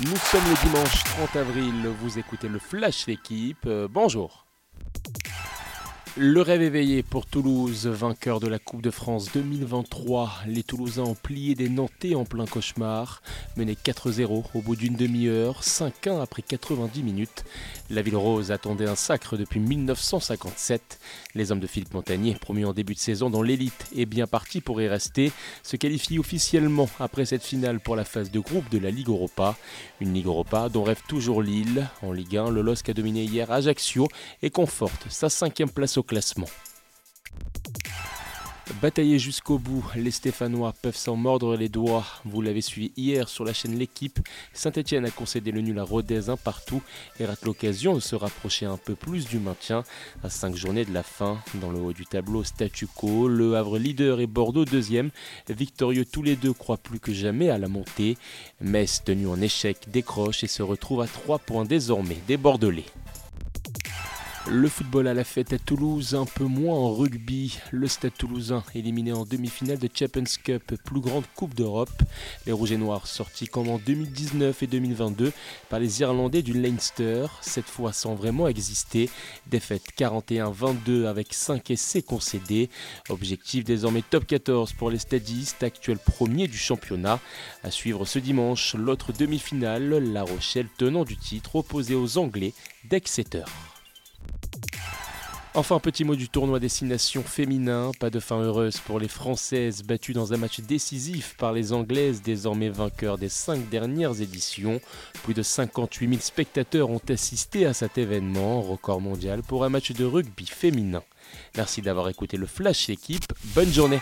Nous sommes le dimanche 30 avril, vous écoutez le Flash L'équipe, euh, bonjour. Le rêve éveillé pour Toulouse, vainqueur de la Coupe de France 2023. Les Toulousains ont plié des Nantais en plein cauchemar, menés 4-0 au bout d'une demi-heure, 5-1 après 90 minutes. La Ville Rose attendait un sacre depuis 1957. Les hommes de Philippe Montagnier, promus en début de saison dans l'élite et bien partis pour y rester, se qualifient officiellement après cette finale pour la phase de groupe de la Ligue Europa. Une Ligue Europa dont rêve toujours Lille. En Ligue 1, le LOSC a dominé hier Ajaccio et conforte sa cinquième place au classement. Batailler jusqu'au bout, les Stéphanois peuvent s'en mordre les doigts. Vous l'avez suivi hier sur la chaîne L'équipe. Saint-Etienne a concédé le nul à Rodez un partout et rate l'occasion de se rapprocher un peu plus du maintien à 5 journées de la fin. Dans le haut du tableau, statu quo, Le Havre leader et Bordeaux deuxième. Victorieux tous les deux croient plus que jamais à la montée. Metz, tenu en échec, décroche et se retrouve à 3 points désormais des Bordelais. Le football à la fête à Toulouse, un peu moins en rugby. Le Stade toulousain éliminé en demi-finale de Champions Cup, plus grande coupe d'Europe. Les Rouges et Noirs sortis comme en 2019 et 2022 par les Irlandais du Leinster, cette fois sans vraiment exister. Défaite 41-22 avec 5 essais concédés. Objectif désormais top 14 pour les stadistes, actuel premier du championnat. À suivre ce dimanche, l'autre demi-finale, La Rochelle tenant du titre opposé aux Anglais d'Exeter. Enfin, petit mot du tournoi Destination féminin. Pas de fin heureuse pour les Françaises battues dans un match décisif par les Anglaises, désormais vainqueurs des cinq dernières éditions. Plus de 58 000 spectateurs ont assisté à cet événement, record mondial pour un match de rugby féminin. Merci d'avoir écouté le Flash Équipe. Bonne journée.